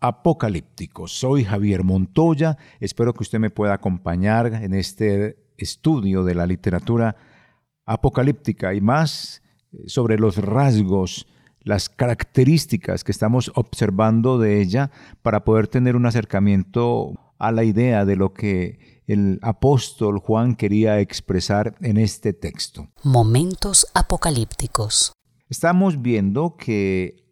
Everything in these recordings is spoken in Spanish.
apocalípticos. Soy Javier Montoya, espero que usted me pueda acompañar en este estudio de la literatura apocalíptica y más eh, sobre los rasgos, las características que estamos observando de ella para poder tener un acercamiento a la idea de lo que el apóstol Juan quería expresar en este texto. Momentos apocalípticos. Estamos viendo que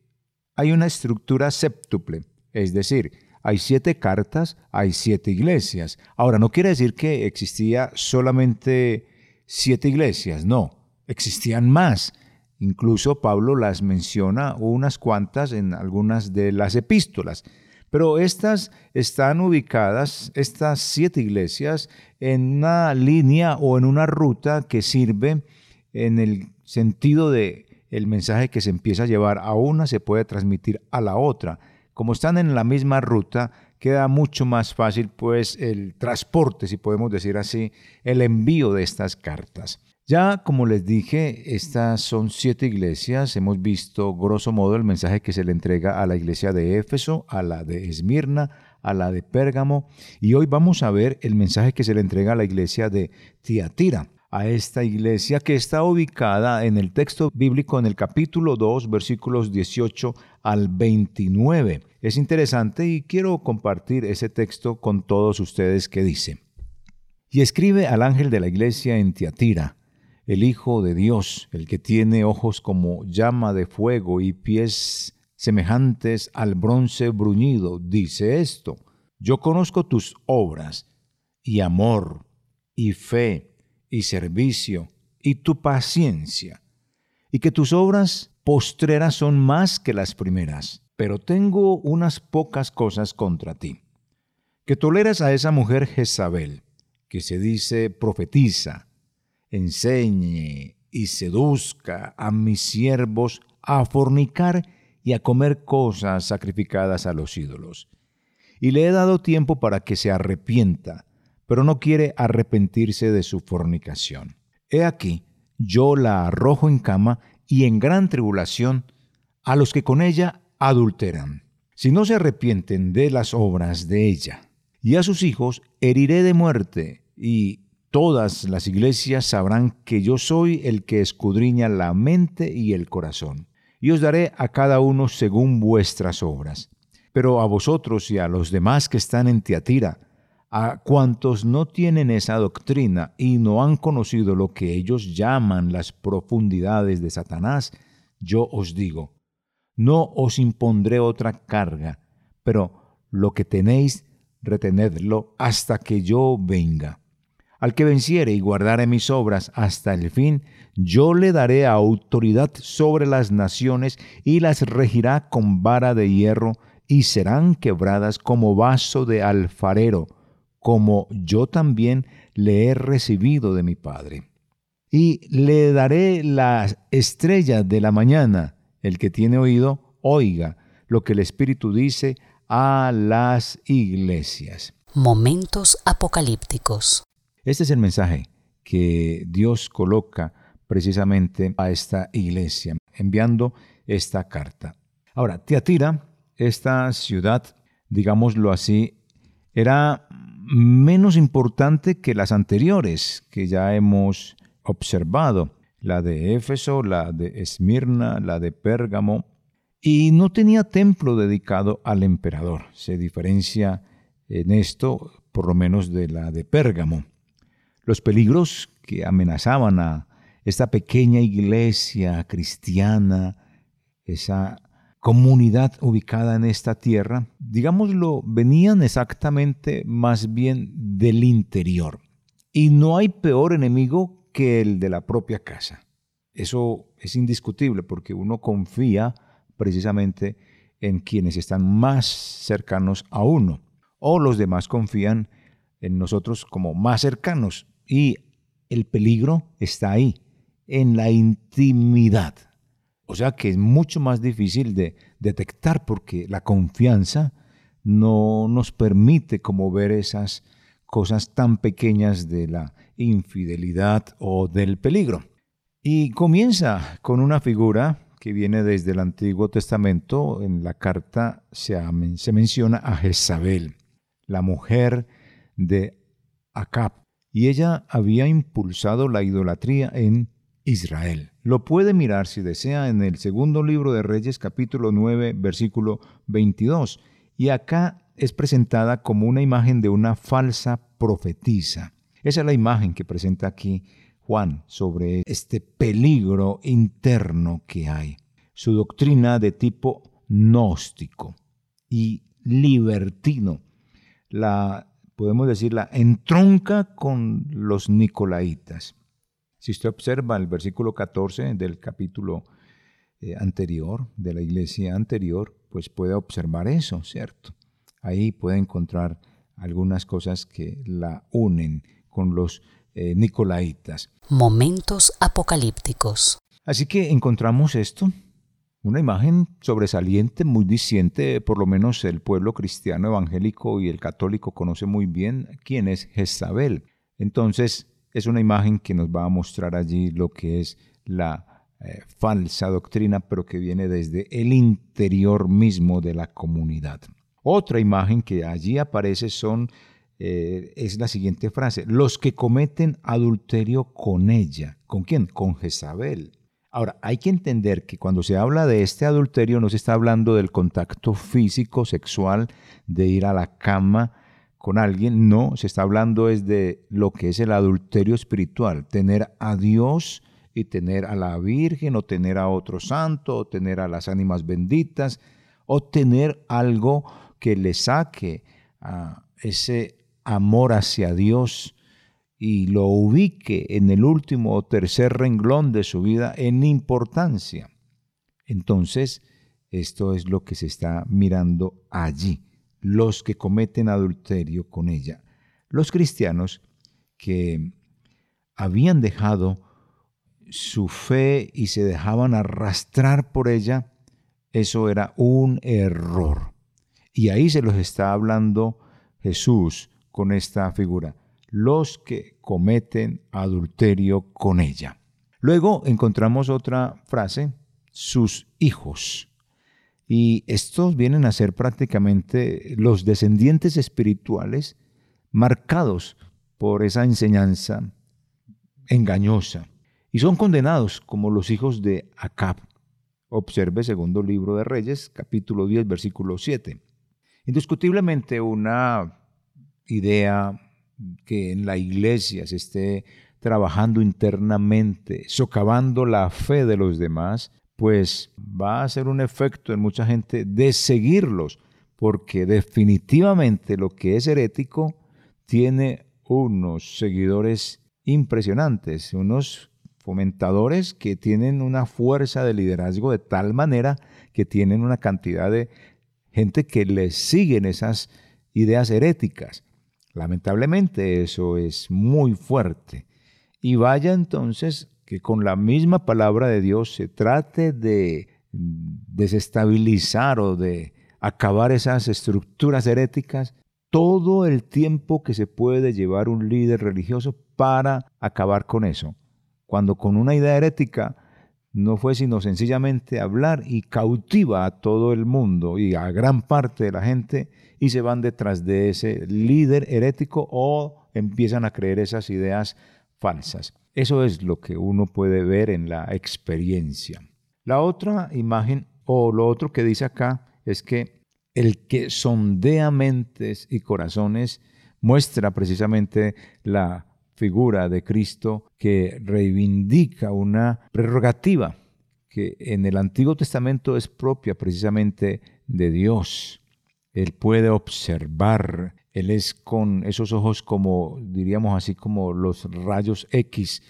hay una estructura séptuple es decir, hay siete cartas, hay siete iglesias. Ahora, no quiere decir que existía solamente siete iglesias, no, existían más. Incluso Pablo las menciona unas cuantas en algunas de las epístolas. Pero estas están ubicadas, estas siete iglesias, en una línea o en una ruta que sirve en el sentido de el mensaje que se empieza a llevar a una se puede transmitir a la otra como están en la misma ruta, queda mucho más fácil pues el transporte, si podemos decir así, el envío de estas cartas. Ya como les dije, estas son siete iglesias. Hemos visto grosso modo el mensaje que se le entrega a la iglesia de Éfeso, a la de Esmirna, a la de Pérgamo y hoy vamos a ver el mensaje que se le entrega a la iglesia de Tiatira a esta iglesia que está ubicada en el texto bíblico en el capítulo 2 versículos 18 al 29. Es interesante y quiero compartir ese texto con todos ustedes que dice, y escribe al ángel de la iglesia en Tiatira, el Hijo de Dios, el que tiene ojos como llama de fuego y pies semejantes al bronce bruñido, dice esto, yo conozco tus obras y amor y fe y servicio y tu paciencia, y que tus obras postreras son más que las primeras, pero tengo unas pocas cosas contra ti. Que toleras a esa mujer Jezabel, que se dice profetiza, enseñe y seduzca a mis siervos a fornicar y a comer cosas sacrificadas a los ídolos. Y le he dado tiempo para que se arrepienta, pero no quiere arrepentirse de su fornicación. He aquí, yo la arrojo en cama y en gran tribulación a los que con ella adulteran, si no se arrepienten de las obras de ella. Y a sus hijos heriré de muerte, y todas las iglesias sabrán que yo soy el que escudriña la mente y el corazón. Y os daré a cada uno según vuestras obras. Pero a vosotros y a los demás que están en Tiatira, a cuantos no tienen esa doctrina y no han conocido lo que ellos llaman las profundidades de Satanás, yo os digo, no os impondré otra carga, pero lo que tenéis, retenedlo hasta que yo venga. Al que venciere y guardare mis obras hasta el fin, yo le daré autoridad sobre las naciones y las regirá con vara de hierro, y serán quebradas como vaso de alfarero, como yo también le he recibido de mi Padre. Y le daré la estrella de la mañana. El que tiene oído, oiga lo que el Espíritu dice a las iglesias. Momentos apocalípticos. Este es el mensaje que Dios coloca precisamente a esta iglesia, enviando esta carta. Ahora, Teatira, esta ciudad, digámoslo así, era menos importante que las anteriores que ya hemos observado, la de Éfeso, la de Esmirna, la de Pérgamo, y no tenía templo dedicado al emperador. Se diferencia en esto, por lo menos, de la de Pérgamo. Los peligros que amenazaban a esta pequeña iglesia cristiana, esa comunidad ubicada en esta tierra, digámoslo, venían exactamente más bien del interior. Y no hay peor enemigo que el de la propia casa. Eso es indiscutible porque uno confía precisamente en quienes están más cercanos a uno. o los demás confían en nosotros como más cercanos y el peligro está ahí, en la intimidad. O sea que es mucho más difícil de detectar porque la confianza no nos permite como ver esas cosas tan pequeñas de la infidelidad o del peligro. Y comienza con una figura que viene desde el Antiguo Testamento. En la carta se, se menciona a Jezabel, la mujer de Acab. Y ella había impulsado la idolatría en Israel. Lo puede mirar si desea en el segundo libro de Reyes capítulo 9 versículo 22. Y acá es presentada como una imagen de una falsa profetisa. Esa es la imagen que presenta aquí Juan sobre este peligro interno que hay. Su doctrina de tipo gnóstico y libertino, la podemos decir, la entronca con los nicolaitas. Si usted observa el versículo 14 del capítulo eh, anterior, de la iglesia anterior, pues puede observar eso, ¿cierto? Ahí puede encontrar algunas cosas que la unen con los eh, nicolaitas. Momentos apocalípticos. Así que encontramos esto, una imagen sobresaliente, muy diciente, por lo menos el pueblo cristiano evangélico y el católico conoce muy bien quién es Jezabel. Entonces, es una imagen que nos va a mostrar allí lo que es la eh, falsa doctrina, pero que viene desde el interior mismo de la comunidad. Otra imagen que allí aparece son, eh, es la siguiente frase, los que cometen adulterio con ella. ¿Con quién? Con Jezabel. Ahora, hay que entender que cuando se habla de este adulterio no se está hablando del contacto físico, sexual, de ir a la cama, con alguien, no, se está hablando es de lo que es el adulterio espiritual, tener a Dios y tener a la Virgen o tener a otro santo o tener a las ánimas benditas o tener algo que le saque a ese amor hacia Dios y lo ubique en el último o tercer renglón de su vida en importancia. Entonces, esto es lo que se está mirando allí los que cometen adulterio con ella. Los cristianos que habían dejado su fe y se dejaban arrastrar por ella, eso era un error. Y ahí se los está hablando Jesús con esta figura, los que cometen adulterio con ella. Luego encontramos otra frase, sus hijos. Y estos vienen a ser prácticamente los descendientes espirituales marcados por esa enseñanza engañosa. Y son condenados como los hijos de Acab. Observe segundo libro de Reyes, capítulo 10, versículo 7. Indiscutiblemente una idea que en la iglesia se esté trabajando internamente, socavando la fe de los demás, pues va a ser un efecto en mucha gente de seguirlos, porque definitivamente lo que es herético tiene unos seguidores impresionantes, unos fomentadores que tienen una fuerza de liderazgo de tal manera que tienen una cantidad de gente que les siguen esas ideas heréticas. Lamentablemente eso es muy fuerte. Y vaya entonces que con la misma palabra de Dios se trate de desestabilizar o de acabar esas estructuras heréticas todo el tiempo que se puede llevar un líder religioso para acabar con eso. Cuando con una idea herética no fue sino sencillamente hablar y cautiva a todo el mundo y a gran parte de la gente y se van detrás de ese líder herético o empiezan a creer esas ideas falsas. Eso es lo que uno puede ver en la experiencia. La otra imagen o lo otro que dice acá es que el que sondea mentes y corazones muestra precisamente la figura de Cristo que reivindica una prerrogativa que en el Antiguo Testamento es propia precisamente de Dios. Él puede observar él es con esos ojos como, diríamos así, como los rayos X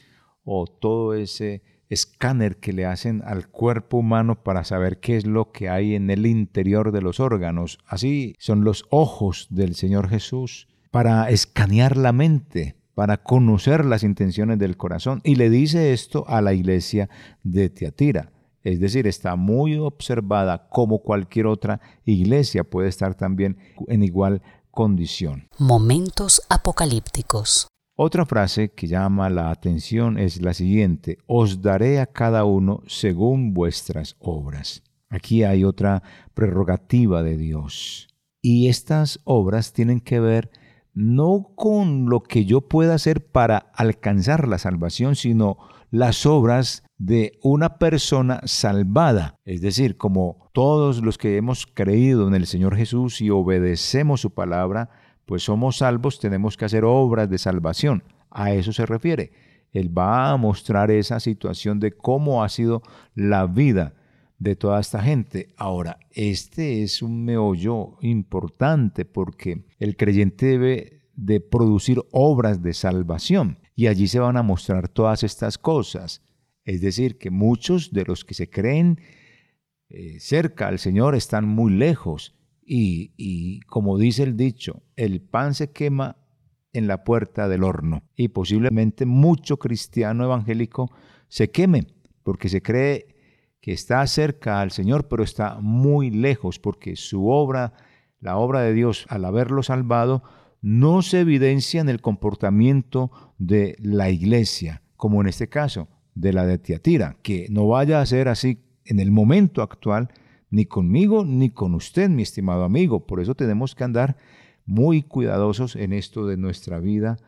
o todo ese escáner que le hacen al cuerpo humano para saber qué es lo que hay en el interior de los órganos. Así son los ojos del Señor Jesús para escanear la mente, para conocer las intenciones del corazón. Y le dice esto a la iglesia de Teatira. Es decir, está muy observada como cualquier otra iglesia puede estar también en igual condición. Momentos apocalípticos. Otra frase que llama la atención es la siguiente, os daré a cada uno según vuestras obras. Aquí hay otra prerrogativa de Dios. Y estas obras tienen que ver no con lo que yo pueda hacer para alcanzar la salvación, sino las obras de una persona salvada. Es decir, como todos los que hemos creído en el Señor Jesús y obedecemos su palabra, pues somos salvos, tenemos que hacer obras de salvación. A eso se refiere. Él va a mostrar esa situación de cómo ha sido la vida de toda esta gente. Ahora, este es un meollo importante porque el creyente debe de producir obras de salvación y allí se van a mostrar todas estas cosas. Es decir, que muchos de los que se creen eh, cerca al Señor están muy lejos. Y, como dice el dicho, el pan se quema en la puerta del horno. Y posiblemente mucho cristiano evangélico se queme porque se cree que está cerca al Señor, pero está muy lejos porque su obra, la obra de Dios, al haberlo salvado, no se evidencia en el comportamiento de la iglesia, como en este caso de la de Tiatira, que no vaya a ser así en el momento actual, ni conmigo ni con usted, mi estimado amigo. Por eso tenemos que andar muy cuidadosos en esto de nuestra vida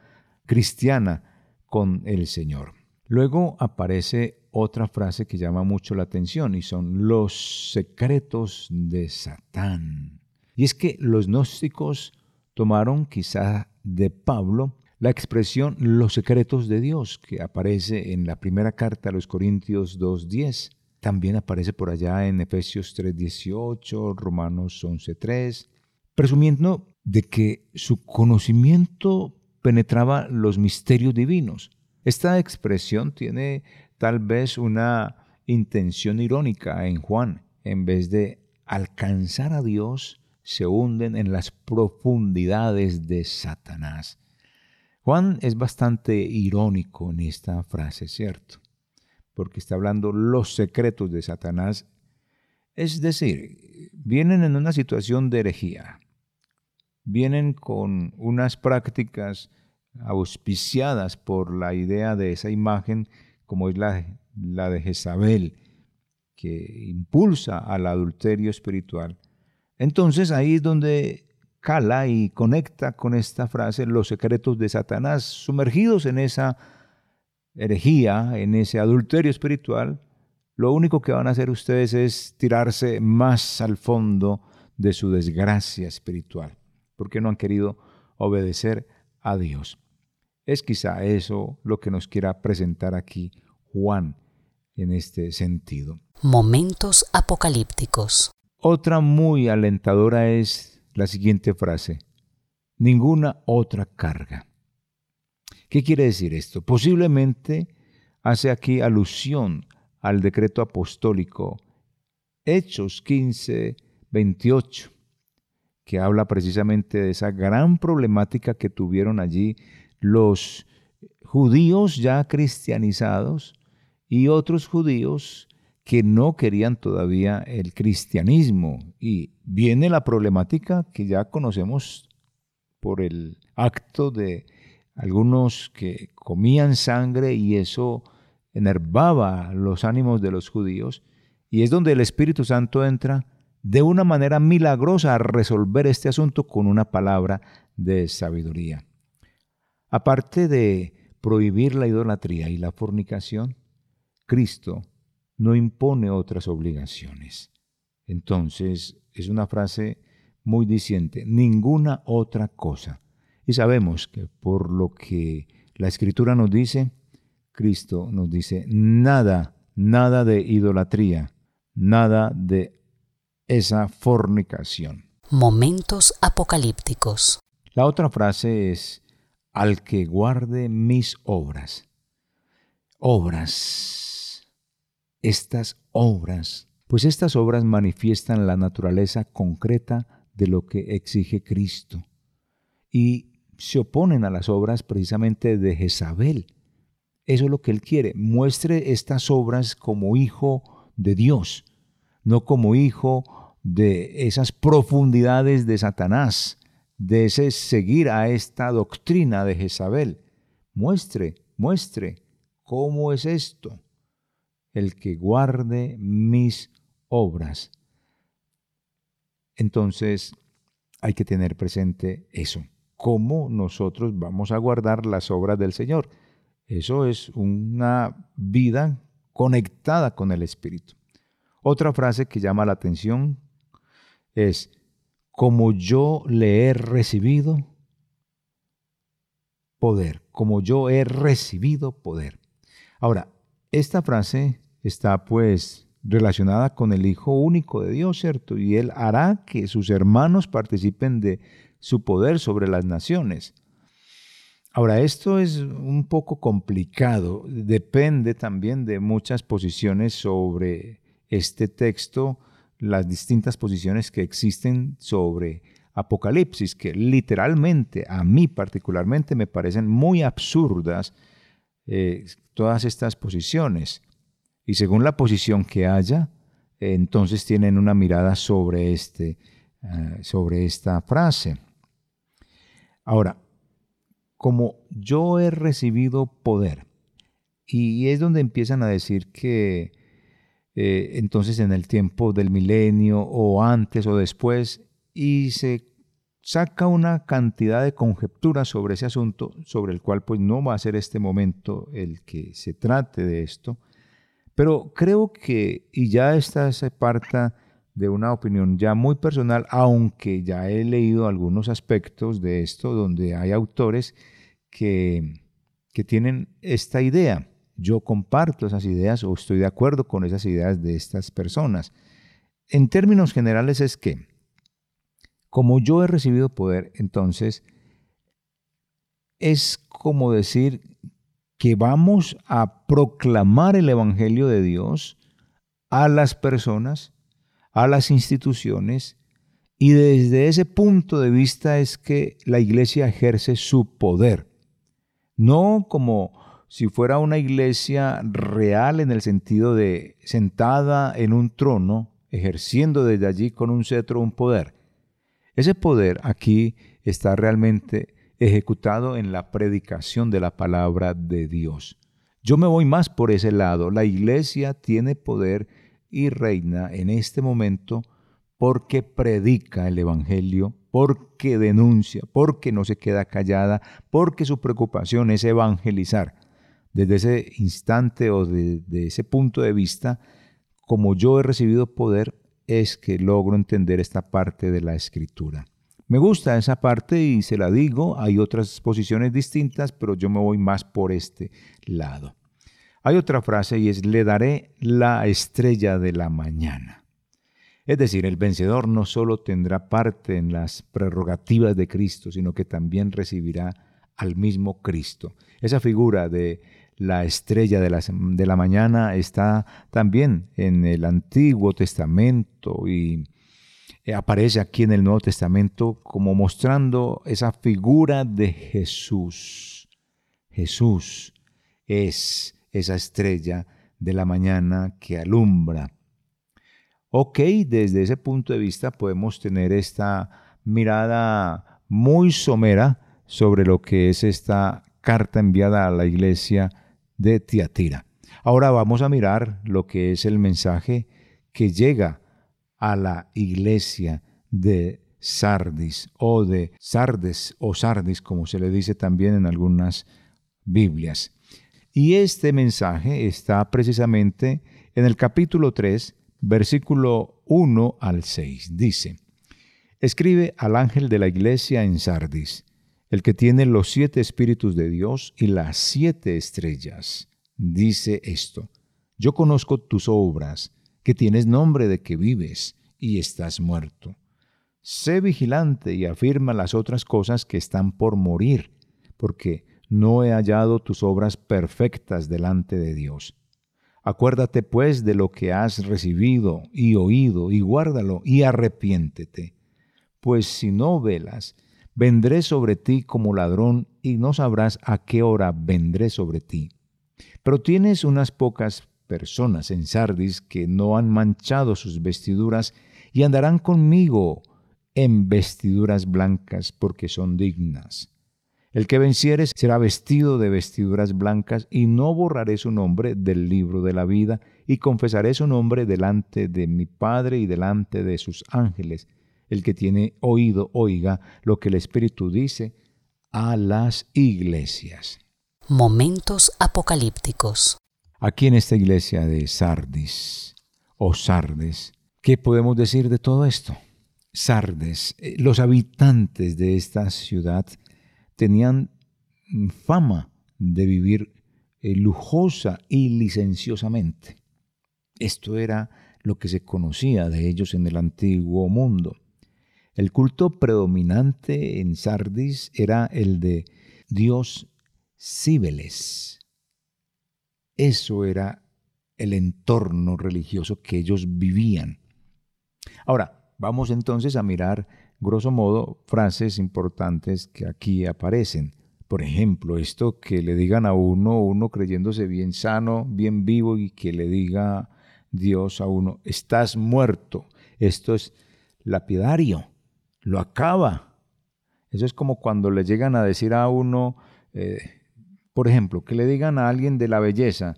cristiana con el Señor. Luego aparece otra frase que llama mucho la atención y son los secretos de Satán. Y es que los gnósticos tomaron quizá de Pablo la expresión los secretos de Dios que aparece en la primera carta a los Corintios 2.10 también aparece por allá en Efesios 3:18, Romanos 11:3, presumiendo de que su conocimiento penetraba los misterios divinos. Esta expresión tiene tal vez una intención irónica en Juan. En vez de alcanzar a Dios, se hunden en las profundidades de Satanás. Juan es bastante irónico en esta frase, ¿cierto? Porque está hablando los secretos de Satanás. Es decir, vienen en una situación de herejía, vienen con unas prácticas auspiciadas por la idea de esa imagen como es la, la de Jezabel, que impulsa al adulterio espiritual. Entonces ahí es donde cala y conecta con esta frase los secretos de Satanás, sumergidos en esa herejía, en ese adulterio espiritual, lo único que van a hacer ustedes es tirarse más al fondo de su desgracia espiritual, porque no han querido obedecer a Dios. Es quizá eso lo que nos quiera presentar aquí Juan en este sentido. Momentos apocalípticos. Otra muy alentadora es la siguiente frase, ninguna otra carga. ¿Qué quiere decir esto? Posiblemente hace aquí alusión al decreto apostólico Hechos 15, 28, que habla precisamente de esa gran problemática que tuvieron allí los judíos ya cristianizados y otros judíos que no querían todavía el cristianismo. Y viene la problemática que ya conocemos por el acto de algunos que comían sangre y eso enervaba los ánimos de los judíos, y es donde el Espíritu Santo entra de una manera milagrosa a resolver este asunto con una palabra de sabiduría. Aparte de prohibir la idolatría y la fornicación, Cristo no impone otras obligaciones. Entonces, es una frase muy diciente, ninguna otra cosa. Y sabemos que por lo que la escritura nos dice, Cristo nos dice, nada, nada de idolatría, nada de esa fornicación. Momentos apocalípticos. La otra frase es, al que guarde mis obras. Obras. estas obras? Pues estas obras manifiestan la naturaleza concreta de lo que exige Cristo y se oponen a las obras precisamente de Jezabel. Eso es lo que él quiere. Muestre estas obras como hijo de Dios, no como hijo de esas profundidades de Satanás, de ese seguir a esta doctrina de Jezabel. Muestre, muestre cómo es esto. El que guarde mis obras. Entonces hay que tener presente eso. ¿Cómo nosotros vamos a guardar las obras del Señor? Eso es una vida conectada con el Espíritu. Otra frase que llama la atención es, como yo le he recibido poder, como yo he recibido poder. Ahora, esta frase está pues relacionada con el Hijo único de Dios, ¿cierto? Y Él hará que sus hermanos participen de su poder sobre las naciones. Ahora, esto es un poco complicado, depende también de muchas posiciones sobre este texto las distintas posiciones que existen sobre Apocalipsis, que literalmente, a mí particularmente, me parecen muy absurdas eh, todas estas posiciones. Y según la posición que haya, entonces tienen una mirada sobre, este, eh, sobre esta frase. Ahora, como yo he recibido poder, y es donde empiezan a decir que eh, entonces en el tiempo del milenio o antes o después y se saca una cantidad de conjeturas sobre ese asunto, sobre el cual pues no va a ser este momento el que se trate de esto, pero creo que, y ya esta se parta de una opinión ya muy personal, aunque ya he leído algunos aspectos de esto donde hay autores que, que tienen esta idea yo comparto esas ideas o estoy de acuerdo con esas ideas de estas personas. En términos generales es que, como yo he recibido poder, entonces es como decir que vamos a proclamar el Evangelio de Dios a las personas, a las instituciones, y desde ese punto de vista es que la iglesia ejerce su poder, no como si fuera una iglesia real en el sentido de sentada en un trono, ejerciendo desde allí con un cetro un poder. Ese poder aquí está realmente ejecutado en la predicación de la palabra de Dios. Yo me voy más por ese lado. La iglesia tiene poder y reina en este momento porque predica el Evangelio, porque denuncia, porque no se queda callada, porque su preocupación es evangelizar desde ese instante o de, ese punto de vista, como yo he recibido poder, es que logro entender esta parte de la escritura. Me gusta esa parte y se la digo, hay otras posiciones distintas, pero yo me voy más por este lado. Hay otra frase y es, le daré la estrella de la mañana. Es decir, el vencedor no solo tendrá parte en las prerrogativas de Cristo, sino que también recibirá al mismo Cristo. Esa figura de la estrella de la, de la, mañana está también en el Antiguo Testamento y aparece aquí en el Nuevo Testamento como mostrando esa figura de Jesús. Jesús es esa estrella de la mañana que alumbra. Ok, desde ese punto de vista podemos tener esta mirada muy somera sobre lo que es esta carta enviada a la iglesia de Tiatira. Ahora vamos a mirar lo que es el mensaje que llega a la iglesia de Sardis o de Sardes o Sardis, como se le dice también en algunas Biblias. Y este mensaje está precisamente en el capítulo 3, versículo 1 al 6. Dice, escribe al ángel de la iglesia en Sardis el que tiene los siete espíritus de Dios y las siete estrellas, dice esto, yo conozco tus obras, que tienes nombre de que vives y estás muerto. Sé vigilante y afirma las otras cosas que están por morir, porque no he hallado tus obras perfectas delante de Dios. Acuérdate pues de lo que has recibido y oído, y guárdalo, y arrepiéntete. Pues si no velas, vendré sobre ti como ladrón, y no sabrás a qué hora vendré sobre ti. Pero tienes unas pocas personas en Sardis que no han manchado sus vestiduras, y andarán conmigo en vestiduras blancas, porque son dignas. El que venciere será vestido de vestiduras blancas, y no borraré su nombre del libro de la vida, y confesaré su nombre delante de mi Padre y delante de sus ángeles. El que tiene oído, oiga lo que el Espíritu dice a las iglesias. Momentos apocalípticos. Aquí en esta iglesia de Sardis, o Sardes, ¿qué podemos decir de todo esto? Sardes, eh, los habitantes de esta ciudad tenían fama de vivir eh, lujosa y licenciosamente. Esto era lo que se conocía de ellos en el antiguo mundo. El culto predominante en Sardis era el de Dios Cibeles. Eso era el entorno religioso que ellos vivían. Ahora, vamos entonces a mirar grosso modo, frases importantes que aquí aparecen. Por ejemplo, esto que le digan a uno, uno creyéndose bien sano, bien vivo, y que le diga Dios a uno, estás muerto. Esto es lapidario, lo acaba. Eso es como cuando le llegan a decir a uno, eh, por ejemplo, que le digan a alguien de la belleza,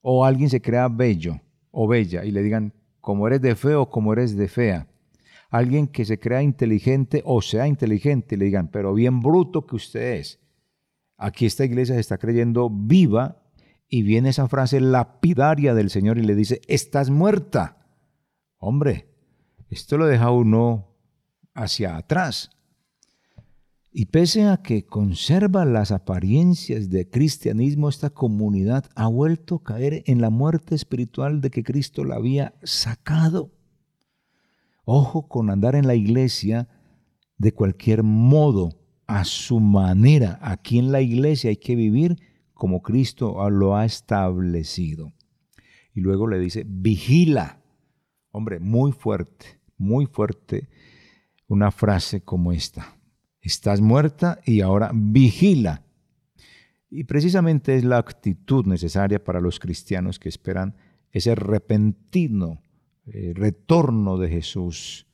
o alguien se crea bello o bella, y le digan, como eres de feo, como eres de fea alguien que se crea inteligente o sea inteligente, le digan, pero bien bruto que usted es. Aquí esta iglesia se está creyendo viva y viene esa frase lapidaria del Señor y le dice, estás muerta. Hombre, esto lo deja uno hacia atrás. Y pese a que conserva las apariencias de cristianismo, esta comunidad ha vuelto a caer en la muerte espiritual de que Cristo la había sacado. Ojo con andar en la iglesia de cualquier modo, a su manera. Aquí en la iglesia hay que vivir como Cristo lo ha establecido. Y luego le dice, vigila. Hombre, muy fuerte, muy fuerte una frase como esta. Estás muerta y ahora vigila. Y precisamente es la actitud necesaria para los cristianos que esperan ese repentino eh, retorno de Jesús,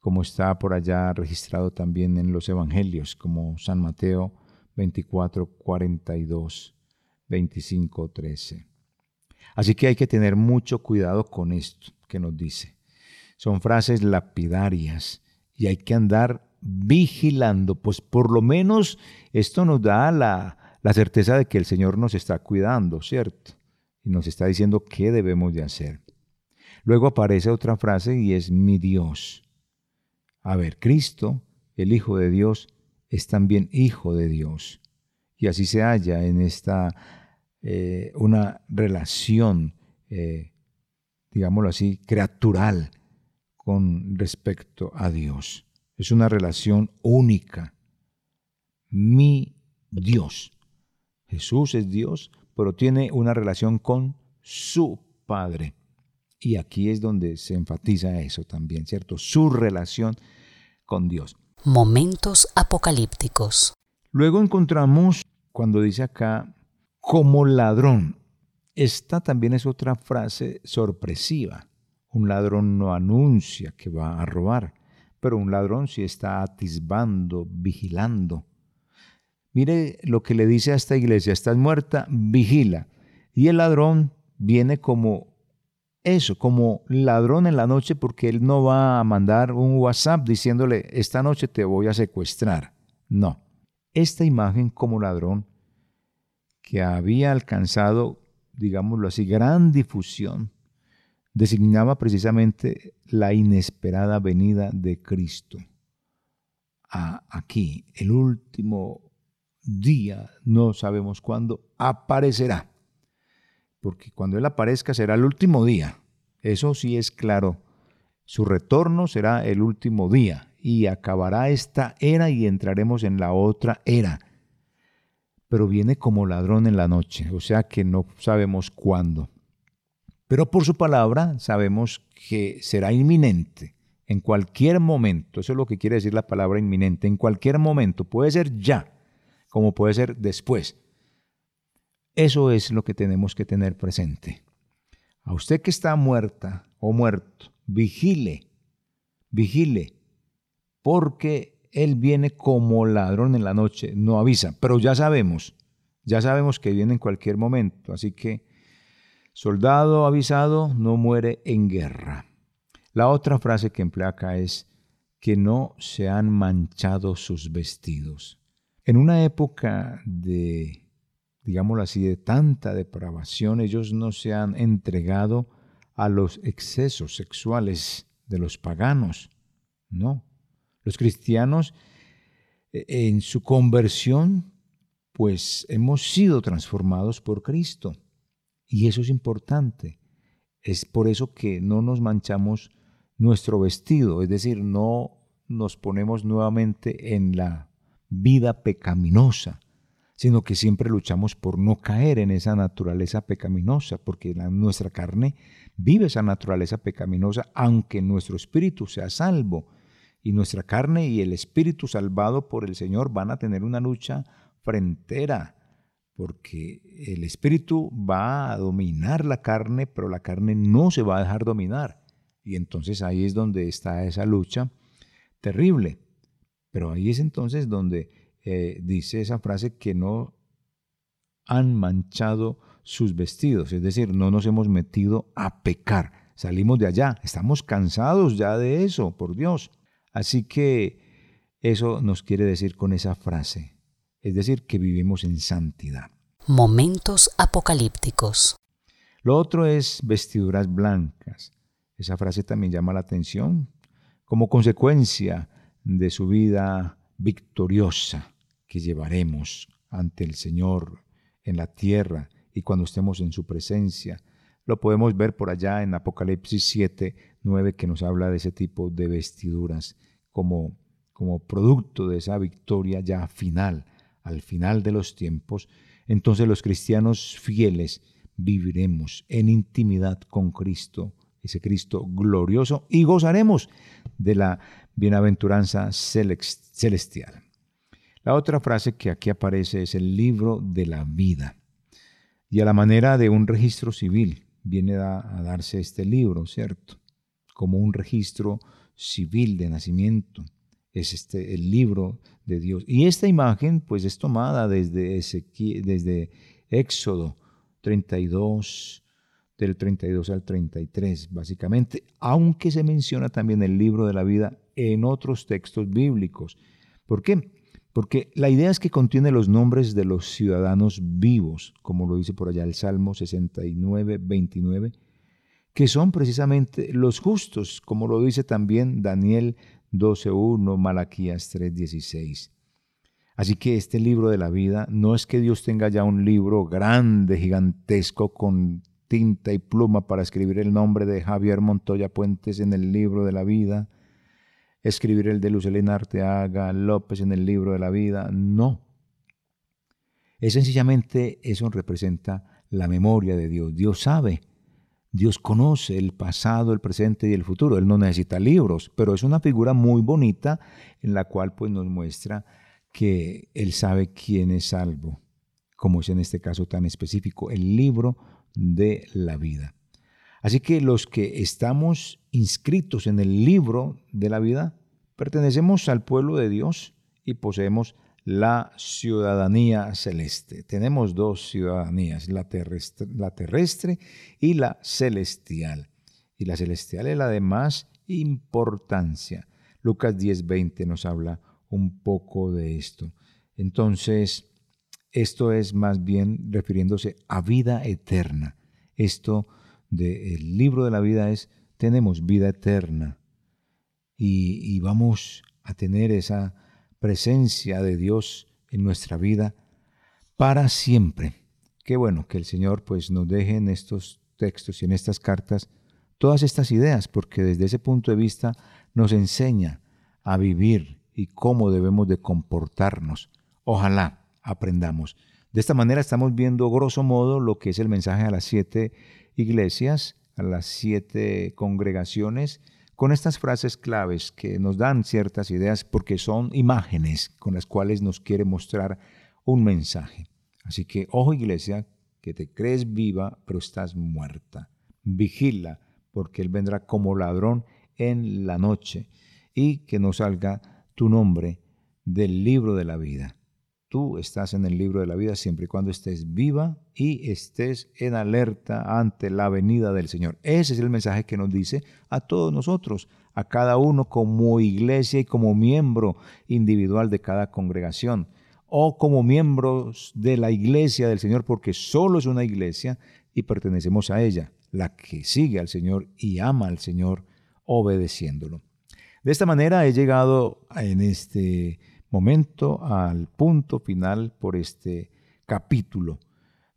como está por allá registrado también en los evangelios, como San Mateo 24, 42, 25, 13. Así que hay que tener mucho cuidado con esto que nos dice. Son frases lapidarias y hay que andar vigilando, pues por lo menos esto nos da la, la certeza de que el Señor nos está cuidando, ¿cierto? Y nos está diciendo qué debemos de hacer. Luego aparece otra frase y es mi Dios. A ver, Cristo, el Hijo de Dios, es también Hijo de Dios. Y así se halla en esta eh, una relación, eh, digámoslo así, creatural con respecto a Dios. Es una relación única. Mi Dios. Jesús es Dios, pero tiene una relación con su Padre. Y aquí es donde se enfatiza eso también, ¿cierto? Su relación con Dios. Momentos apocalípticos. Luego encontramos, cuando dice acá, como ladrón. Esta también es otra frase sorpresiva. Un ladrón no anuncia que va a robar, pero un ladrón sí está atisbando, vigilando. Mire lo que le dice a esta iglesia, estás muerta, vigila. Y el ladrón viene como eso, como ladrón en la noche, porque él no va a mandar un WhatsApp diciéndole, esta noche te voy a secuestrar. No. Esta imagen como ladrón, que había alcanzado, digámoslo así, gran difusión, designaba precisamente la inesperada venida de Cristo. aquí, el último día, no sabemos cuándo, aparecerá porque cuando Él aparezca será el último día. Eso sí es claro. Su retorno será el último día y acabará esta era y entraremos en la otra era. Pero viene como ladrón en la noche, o sea que no sabemos cuándo. Pero por su palabra sabemos que será inminente en cualquier momento. Eso es lo que quiere decir la palabra inminente. En cualquier momento. Puede ser ya, como puede ser después. Eso es lo que tenemos que tener presente. A usted que está muerta o muerto, vigile, vigile, porque Él viene como ladrón en la noche, no avisa, pero ya sabemos, ya sabemos que viene en cualquier momento, así que soldado avisado no muere en guerra. La otra frase que emplea acá es que no se han manchado sus vestidos. En una época de, digámoslo así, de tanta depravación, ellos no se han entregado a los excesos sexuales de los paganos. No. Los cristianos e, en su conversión, pues hemos sido transformados por Cristo. Y eso es importante. Es por eso que no nos manchamos nuestro vestido, es decir, no nos ponemos nuevamente en la vida pecaminosa, sino que siempre luchamos por no caer en esa naturaleza pecaminosa, porque nuestra carne vive esa naturaleza pecaminosa, aunque nuestro espíritu sea salvo. Y nuestra carne y el espíritu salvado por el Señor van a tener una lucha frentera, porque el espíritu va a dominar la carne, pero la carne no se va a dejar dominar. Y entonces ahí es donde está esa lucha terrible. Pero ahí es entonces donde eh, dice esa frase que no han manchado sus vestidos, es decir, no nos hemos metido a pecar. Salimos de allá, estamos cansados ya de eso, por Dios. Así que eso nos quiere decir con esa frase, es decir, que vivimos en santidad. Momentos apocalípticos. Lo otro es vestiduras blancas. Esa frase también llama la atención como consecuencia de su vida victoriosa que llevaremos ante el Señor en la tierra y cuando estemos en su presencia. Lo podemos ver por allá en Apocalipsis 7, 9, que nos habla de ese tipo de vestiduras como, como producto de esa victoria ya final, al final de los tiempos. Entonces los cristianos fieles viviremos en intimidad con Cristo, ese Cristo glorioso, y gozaremos de la bienaventuranza celestial. La otra frase que aquí aparece es el libro de la vida. Y a la manera de un registro civil viene a, darse este libro, ¿cierto? Como un registro civil de nacimiento. Es este el libro de Dios. Y esta imagen pues es tomada desde, desde Éxodo 32, del 32 al 33, básicamente, aunque se menciona también el libro de la vida en otros textos bíblicos. ¿Por qué? Porque la idea es que contiene los nombres de los ciudadanos vivos, como lo dice por allá el Salmo 69, 29, que son precisamente los justos, como lo dice también Daniel 12.1, Malaquías 3.16. Así que este libro de la vida no es que Dios tenga ya un libro grande, gigantesco, con tinta y pluma para escribir el nombre de Javier Montoya Puentes en el libro de la vida, escribir el de Lucelena Arteaga López en el libro de la vida. No. Es sencillamente eso representa la memoria de Dios. Dios sabe, Dios conoce el pasado, el presente y el futuro. Él no necesita libros, pero es una figura muy bonita en la cual pues nos muestra que Él sabe quién es salvo, como es en este caso tan específico, el libro de la vida. Así que los que estamos inscritos en el libro de la vida, pertenecemos al pueblo de Dios y poseemos la ciudadanía celeste. Tenemos dos ciudadanías, la terrestre, y la celestial. Y la celestial es la de más importancia. Lucas 10:20 nos habla un poco de esto. Entonces, esto es más bien refiriéndose a vida eterna. Esto del libro de la vida es, tenemos vida eterna y, vamos a tener esa presencia de Dios en nuestra vida para siempre. Qué bueno que el Señor pues nos deje en estos textos y en estas cartas todas estas ideas, porque desde ese punto de vista nos enseña a vivir y cómo debemos de comportarnos. Ojalá aprendamos. De esta manera estamos viendo grosso modo lo que es el mensaje a las siete iglesias a las siete congregaciones con estas frases claves que nos dan ciertas ideas porque son imágenes con las cuales nos quiere mostrar un mensaje. Así que, ojo iglesia, que te crees viva, pero estás muerta. Vigila, porque Él vendrá como ladrón en la noche y que no salga tu nombre del libro de la vida. Tú estás en el libro de la vida siempre y cuando estés viva y estés en alerta ante la venida del Señor. Ese es el mensaje que nos dice a todos nosotros, a cada uno como iglesia y como miembro individual de cada congregación o como miembros de la iglesia del Señor, porque solo es una iglesia y pertenecemos a ella, la que sigue al Señor y ama al Señor obedeciéndolo. De esta manera he llegado en este momento al punto final por este capítulo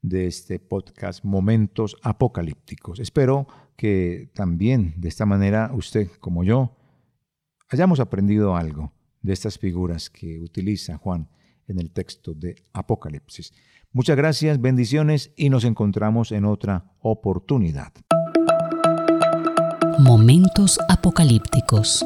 de este podcast Momentos Apocalípticos. Espero que también de esta manera usted como yo hayamos aprendido algo de estas figuras que utiliza Juan en el texto de Apocalipsis. Muchas gracias, bendiciones y nos encontramos en otra oportunidad. Momentos apocalípticos.